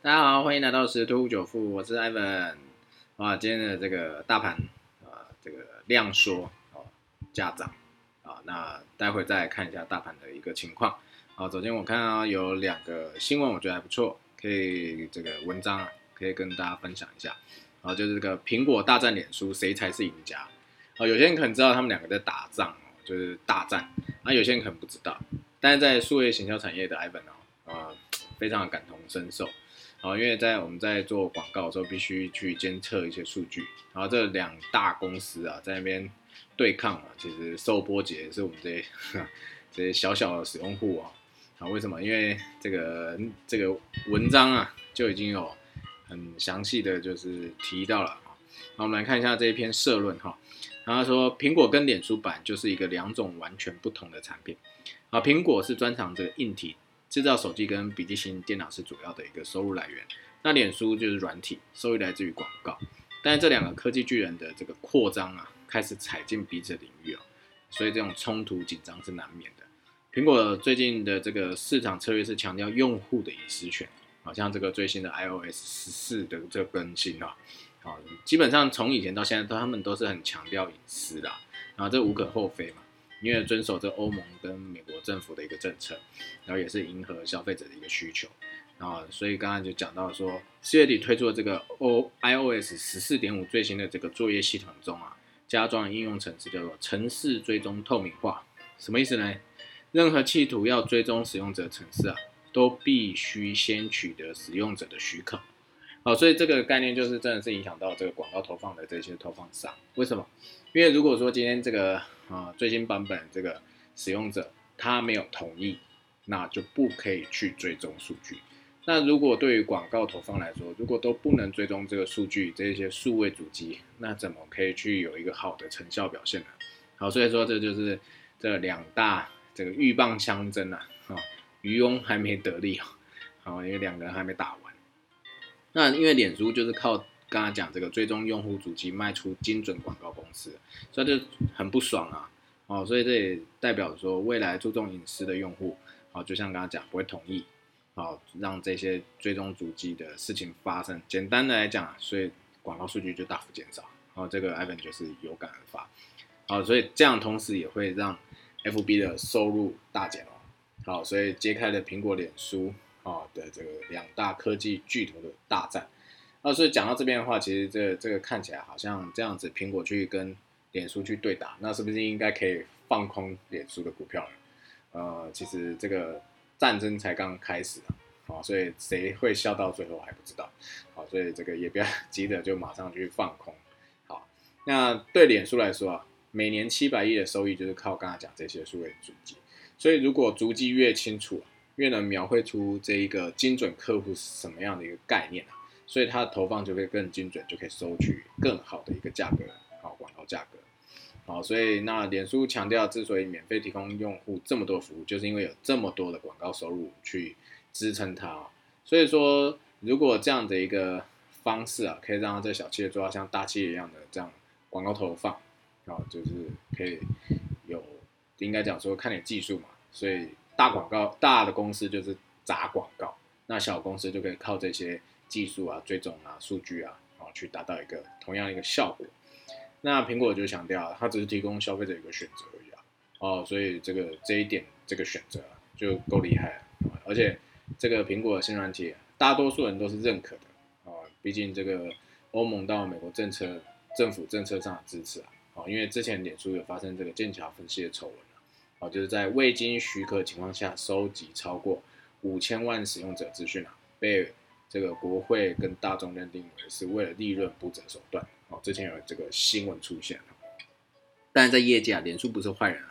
大家好，欢迎来到十突九富，我是 Evan，。啊，今天的这个大盘啊，这个量缩啊，价涨啊，那待会再看一下大盘的一个情况。好，首先我看啊，有两个新闻，我觉得还不错，可以这个文章啊，可以跟大家分享一下。啊，就是这个苹果大战脸书，谁才是赢家？啊，有些人可能知道他们两个在打仗哦，就是大战。那有些人可能不知道，但是在数位行销产业的 Evan 哦，啊，非常感同身受。好，因为在我们在做广告的时候，必须去监测一些数据。然后这两大公司啊，在那边对抗啊，其实受波及是我们这些 这些小小的使用户啊。啊，为什么？因为这个这个文章啊，就已经有很详细的就是提到了啊。那我们来看一下这一篇社论哈。然后说，苹果跟脸书版就是一个两种完全不同的产品。啊，苹果是专长这个硬体。制造手机跟笔记型电脑是主要的一个收入来源，那脸书就是软体，收益来自于广告。但是这两个科技巨人的这个扩张啊，开始踩进彼此领域哦，所以这种冲突紧张是难免的。苹果最近的这个市场策略是强调用户的隐私权，好像这个最新的 iOS 十四的这个更新啊，好，基本上从以前到现在，他们都是很强调隐私的，然后这无可厚非嘛。因为遵守这欧盟跟美国政府的一个政策，然后也是迎合消费者的一个需求，然后所以刚刚就讲到说，四月底推出的这个 O iOS 十四点五最新的这个作业系统中啊，加装应用程式叫做城市追踪透明化，什么意思呢？任何企图要追踪使用者城市啊，都必须先取得使用者的许可。好，所以这个概念就是真的是影响到这个广告投放的这些投放商，为什么？因为如果说今天这个啊最新版本这个使用者他没有同意，那就不可以去追踪数据。那如果对于广告投放来说，如果都不能追踪这个数据，这些数位主机，那怎么可以去有一个好的成效表现呢？好，所以说这就是这两大这个鹬蚌相争啊，啊渔翁还没得利啊，好，因为两个人还没打完。那因为脸书就是靠。刚刚讲这个追踪用户主机卖出精准广告司，所以就很不爽啊！哦，所以这也代表说未来注重隐私的用户，哦，就像刚刚讲不会同意，哦，让这些追踪主机的事情发生。简单的来讲，所以广告数据就大幅减少，哦，这个 Ivan 就是有感而发，好，所以这样同时也会让 FB 的收入大减哦，好，所以揭开了苹果、脸书啊的这个两大科技巨头的大战。那所以讲到这边的话，其实这这个看起来好像这样子，苹果去跟脸书去对打，那是不是应该可以放空脸书的股票呢？呃，其实这个战争才刚开始啊，好，所以谁会笑到最后还不知道，好，所以这个也不要 急着就马上去放空。好，那对脸书来说啊，每年七百亿的收益就是靠刚才讲这些数位主机，所以如果足迹越清楚，越能描绘出这一个精准客户是什么样的一个概念啊。所以它的投放就会更精准，就可以收取更好的一个价格，好广告价格，好，所以那脸书强调，之所以免费提供用户这么多服务，就是因为有这么多的广告收入去支撑它。所以说，如果这样的一个方式啊，可以让这小企业做到像大企业一样的这样广告投放，啊，就是可以有应该讲说看点技术嘛，所以大广告大的公司就是砸广告，那小公司就可以靠这些。技术啊，追踪啊，数据啊，啊，去达到一个同样一个效果。那苹果就强调，它只是提供消费者一个选择而已啊。哦，所以这个这一点，这个选择啊就够厉害了。而且这个苹果的新软体，大多数人都是认可的啊。毕竟这个欧盟到美国政策、政府政策上的支持啊。啊，因为之前脸书有发生这个剑桥分析的丑闻啊，就是在未经许可情况下收集超过五千万使用者资讯啊，被。这个国会跟大众认定为是为了利润不择手段，哦，之前有这个新闻出现，但是在业界啊，脸书不是坏人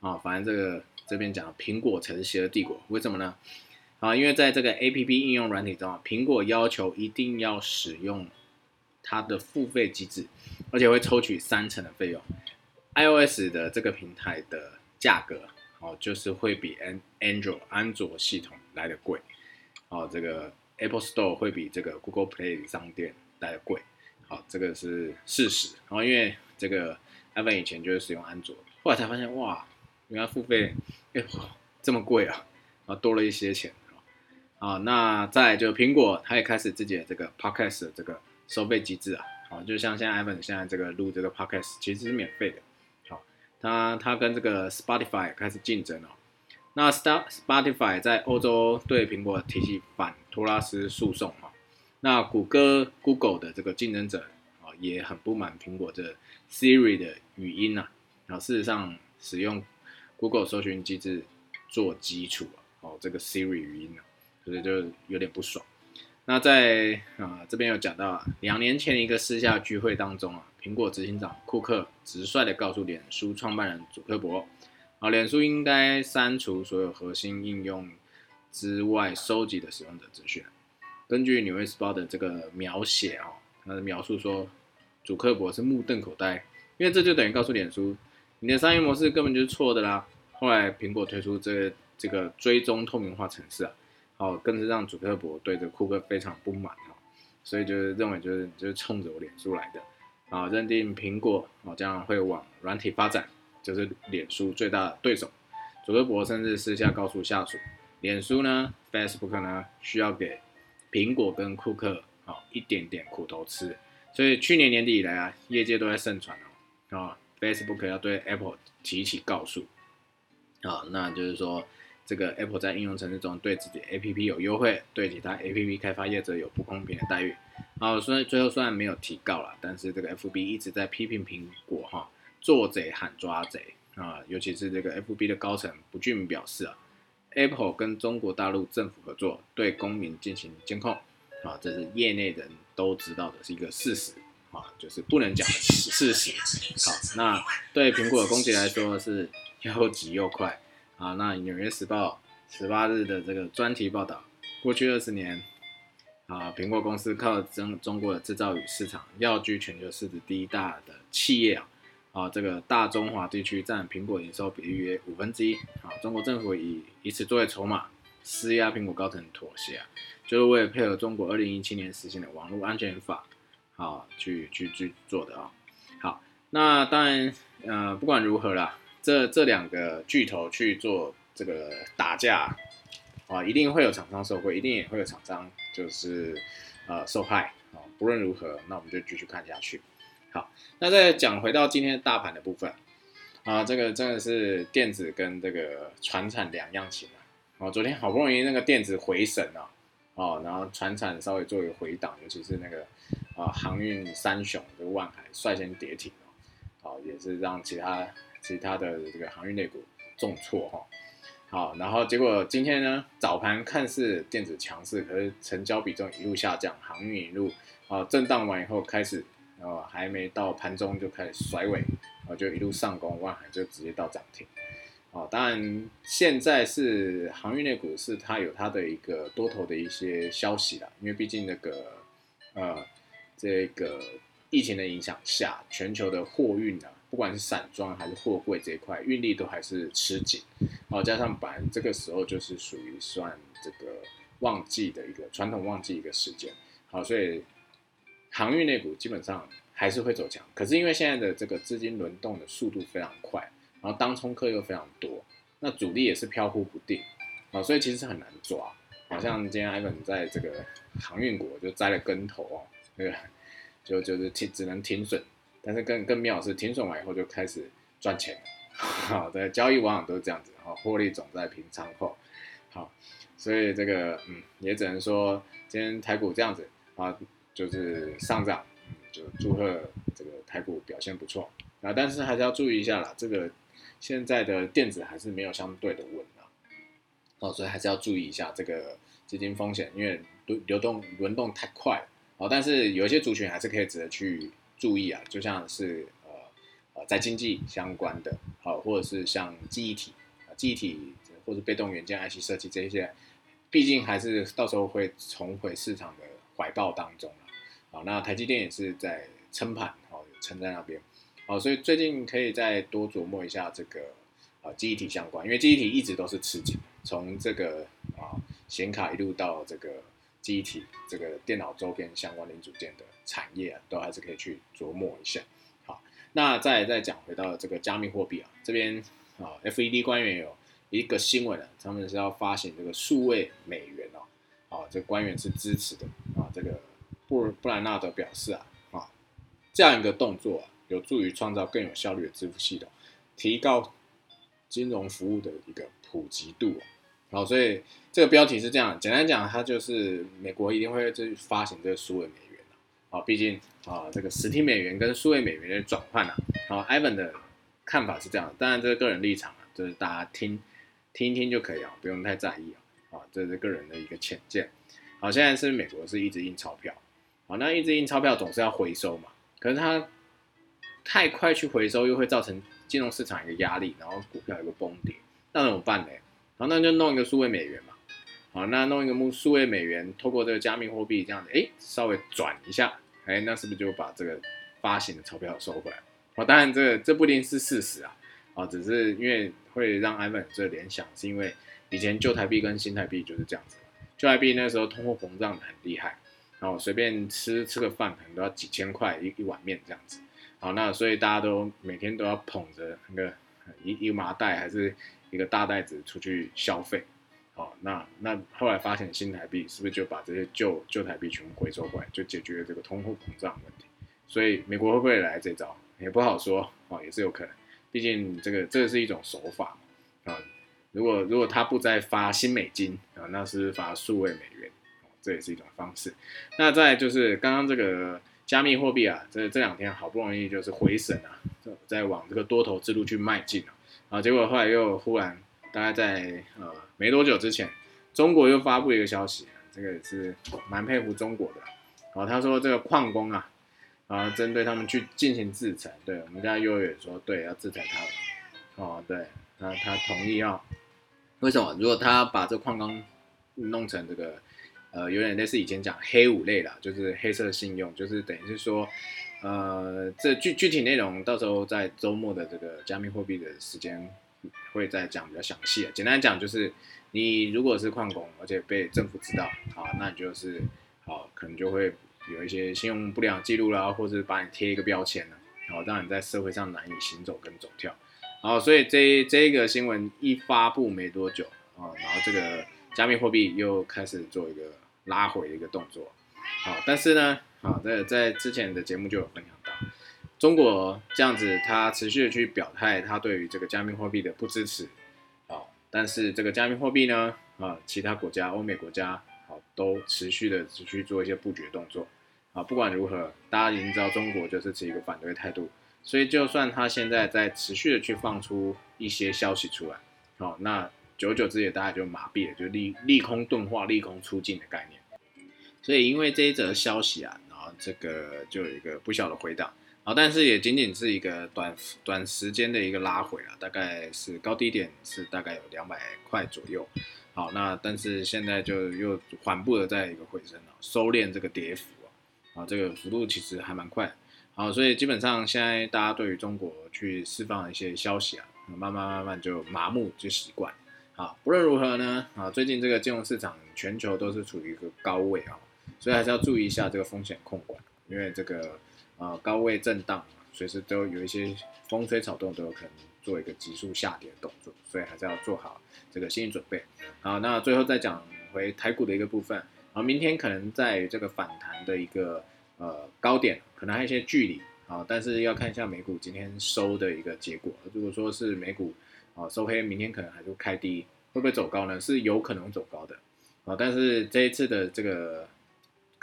啊，啊，反正这个这边讲苹果才是邪恶帝国，为什么呢？啊，因为在这个 A P P 应用软体中啊，苹果要求一定要使用它的付费机制，而且会抽取三成的费用，I O S 的这个平台的价格哦，就是会比 An Android 安卓系统来的贵，哦，这个。Apple Store 会比这个 Google Play 商店来的贵，好，这个是事实。然后因为这个 iPhone 以前就是使用安卓，后来才发现哇，原来付费哎这么贵啊，然后多了一些钱啊。那再就苹果，它也开始自己的这个 podcast 的这个收费机制啊，好，就像现在 Ivan 现在这个录这个 podcast 其实是免费的，好，它它跟这个 Spotify 开始竞争了，那 Spotify 在欧洲对苹果提起反托拉斯诉讼哈，那谷歌 Google 的这个竞争者啊也很不满苹果的 Siri 的语音呐，然后事实上使用 Google 搜寻机制做基础啊，哦这个 Siri 语音呢。所以就有点不爽。那在啊这边有讲到啊，两年前一个私下聚会当中啊，苹果执行长库克直率的告诉脸书创办人祖克伯，啊脸书应该删除所有核心应用之外收集的使用者资讯。根据纽约时报的这个描写啊，他的描述说，祖克伯是目瞪口呆，因为这就等于告诉脸书，你的商业模式根本就是错的啦。后来苹果推出这这个追踪透明化程式啊。哦，更是让祖克伯对这库克非常不满哈，所以就是认为就是就是冲着我脸书来的啊，认定苹果哦将会往软体发展，就是脸书最大的对手。祖克伯甚至私下告诉下属，脸书呢，Facebook 呢需要给苹果跟库克啊一点点苦头吃。所以去年年底以来啊，业界都在盛传哦啊，Facebook 要对 Apple 提起告诉啊，那就是说。这个 Apple 在应用程式中对自己 APP 有优惠，对其他 APP 开发业者有不公平的待遇。好，所以最后虽然没有提告了，但是这个 FB 一直在批评苹果哈，做贼喊抓贼啊，尤其是这个 FB 的高层不俊表示啊，Apple 跟中国大陆政府合作，对公民进行监控啊，这是业内人都知道的是一个事实啊，就是不能讲的事实。好，那对苹果的攻击来说是又急又快。啊，那《纽约时报》十八日的这个专题报道，过去二十年，啊，苹果公司靠中中国的制造与市场，要居全球市值第一大的企业啊，啊，这个大中华地区占苹果营收比例约五分之一，啊，中国政府以以此作为筹码，施压苹果高层妥协，就是为了配合中国二零一七年实行的网络安全法，啊，去去去做的啊。好，那当然，呃，不管如何啦。这这两个巨头去做这个打架啊，一定会有厂商受贿，一定也会有厂商就是呃受害啊。不论如何，那我们就继续看下去。好，那再讲回到今天大盘的部分啊，这个真的是电子跟这个船产两样情啊。哦，昨天好不容易那个电子回神了哦，然后船产稍微做一个回档，尤其是那个啊航运三雄的万海率先跌停哦，也是让其他。其他的这个航运类股重挫哈，好，然后结果今天呢早盘看似电子强势，可是成交比重一路下降，航运一路啊震荡完以后开始，啊还没到盘中就开始甩尾，啊就一路上攻，万海就直接到涨停，啊当然现在是航运类股是它有它的一个多头的一些消息啦，因为毕竟那个呃这个疫情的影响下，全球的货运啊。不管是散装还是货柜这一块，运力都还是吃紧，哦，加上本来这个时候就是属于算这个旺季的一个传统旺季一个时间，好，所以航运类股基本上还是会走强。可是因为现在的这个资金轮动的速度非常快，然后当冲客又非常多，那主力也是飘忽不定，啊，所以其实很难抓。好像今天 Ivan 在这个航运股就栽了跟头哦，那个就就是停只能停损。但是更更妙是停损完以后就开始赚钱，好，的交易往往都是这样子，好，获利总在平仓后，好，所以这个嗯，也只能说今天台股这样子啊，就是上涨，就祝贺这个台股表现不错啊，但是还是要注意一下啦，这个现在的电子还是没有相对的稳啊，哦，所以还是要注意一下这个资金风险，因为流流动轮动太快，哦，但是有一些族群还是可以值得去。注意啊，就像是呃呃在经济相关的，好，或者是像记忆体啊，记忆体或者被动元件、IC 设计这一些，毕竟还是到时候会重回市场的怀抱当中。好，那台积电也是在撑盘，好，撑在那边，好，所以最近可以再多琢磨一下这个啊记忆体相关，因为记忆体一直都是吃紧，从这个啊显卡一路到这个。记忆体这个电脑周边相关零组件的产业啊，都还是可以去琢磨一下。好，那再再讲回到这个加密货币啊，这边啊，FED 官员有一个新闻啊，他们是要发行这个数位美元哦。啊，这官员是支持的啊。这个布布兰纳德表示啊，啊，这样一个动作啊，有助于创造更有效率的支付系统，提高金融服务的一个普及度。啊好，所以这个标题是这样，简单讲，它就是美国一定会去发行这个数位美元啊，毕竟啊，这个实体美元跟数位美元的转换啊，好，Ivan 的看法是这样，当然这是个人立场啊，就是大家听听一听就可以啊，不用太在意啊，啊，这是个人的一个浅见。好，现在是美国是一直印钞票，好，那一直印钞票总是要回收嘛，可是它太快去回收，又会造成金融市场一个压力，然后股票有个崩跌，那怎么办呢？好，那就弄一个数位美元嘛。好，那弄一个数数位美元，透过这个加密货币这样子，哎，稍微转一下，哎，那是不是就把这个发行的钞票收回来？好，当然这这不一定是事实啊，啊，只是因为会让 Ivan 这联想，是因为以前旧台币跟新台币就是这样子，旧台币那时候通货膨胀很厉害，然后随便吃吃个饭可能都要几千块一一碗面这样子。好，那所以大家都每天都要捧着那个一一麻袋还是。一个大袋子出去消费，好，那那后来发现新台币是不是就把这些旧旧台币全部回收过来，就解决了这个通货膨胀问题？所以美国会不会来这招也不好说，哦，也是有可能，毕竟这个这是一种手法啊。如果如果他不再发新美金啊，那是发数位美元，这也是一种方式。那再就是刚刚这个加密货币啊，这这两天好不容易就是回审啊，在往这个多头之路去迈进了。啊，结果后来又忽然，大概在呃没多久之前，中国又发布一个消息，这个也是蛮佩服中国的。啊，他说这个矿工啊，啊，针对他们去进行制裁。对我们家幼儿园说，对，要制裁他们。哦，对，那他同意要。为什么？如果他把这矿工弄成这个，呃，有点类似以前讲黑五类的，就是黑色信用，就是等于是说。呃，这具具体内容到时候在周末的这个加密货币的时间会再讲比较详细。简单讲就是，你如果是矿工，而且被政府知道，啊，那你就是好，可能就会有一些信用不良记录啦，或者把你贴一个标签了，好，让你在社会上难以行走跟走跳。好，所以这这个新闻一发布没多久啊，然后这个加密货币又开始做一个拉回的一个动作。好，但是呢。好，在在之前的节目就有分享到，中国这样子，它持续的去表态，它对于这个加密货币的不支持，好，但是这个加密货币呢，啊，其他国家，欧美国家，好，都持续的持续做一些布局动作，啊，不管如何，大家已经知道中国就是持一个反对态度，所以就算它现在在持续的去放出一些消息出来，好，那久久之也大家就麻痹了，就利利空钝化、利空出尽的概念，所以因为这一则消息啊。然后这个就有一个不小的回档，好，但是也仅仅是一个短短时间的一个拉回啊，大概是高低点是大概有两百块左右，好，那但是现在就又缓步的在一个回升了，收敛这个跌幅啊，啊，这个幅度其实还蛮快，好，所以基本上现在大家对于中国去释放一些消息啊，慢慢慢慢就麻木就习惯，啊，不论如何呢，啊，最近这个金融市场全球都是处于一个高位啊。所以还是要注意一下这个风险控管，因为这个啊高位震荡，随时都有一些风吹草动都有可能做一个急速下跌的动作，所以还是要做好这个心理准备。好，那最后再讲回台股的一个部分，好，明天可能在这个反弹的一个呃高点，可能还有一些距离，好，但是要看一下美股今天收的一个结果。如果说是美股啊收黑，明天可能还是开低，会不会走高呢？是有可能走高的，啊，但是这一次的这个。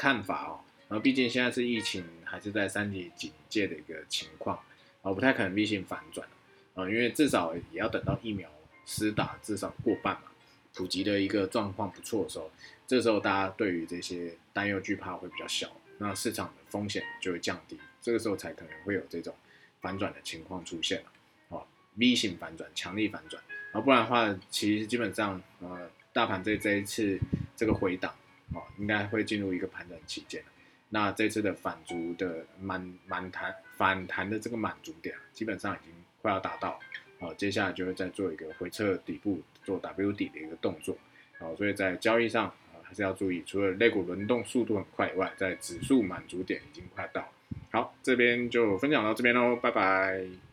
看法哦，然后毕竟现在是疫情还是在三级警戒的一个情况，啊，不太可能 V 型反转啊，因为至少也要等到疫苗施打至少过半嘛，普及的一个状况不错的时候，这时候大家对于这些担忧惧怕会比较小，那市场的风险就会降低，这个时候才可能会有这种反转的情况出现，啊，V 型反转，强力反转，啊，不然的话，其实基本上呃，大盘这这一次这个回档。哦，应该会进入一个盘整期间那这次的反足的满满弹反弹的这个满足点，基本上已经快要达到。好，接下来就会再做一个回撤底部做 W 底的一个动作。好，所以在交易上啊，还是要注意，除了类股轮动速度很快以外，在指数满足点已经快到。好，这边就分享到这边喽，拜拜。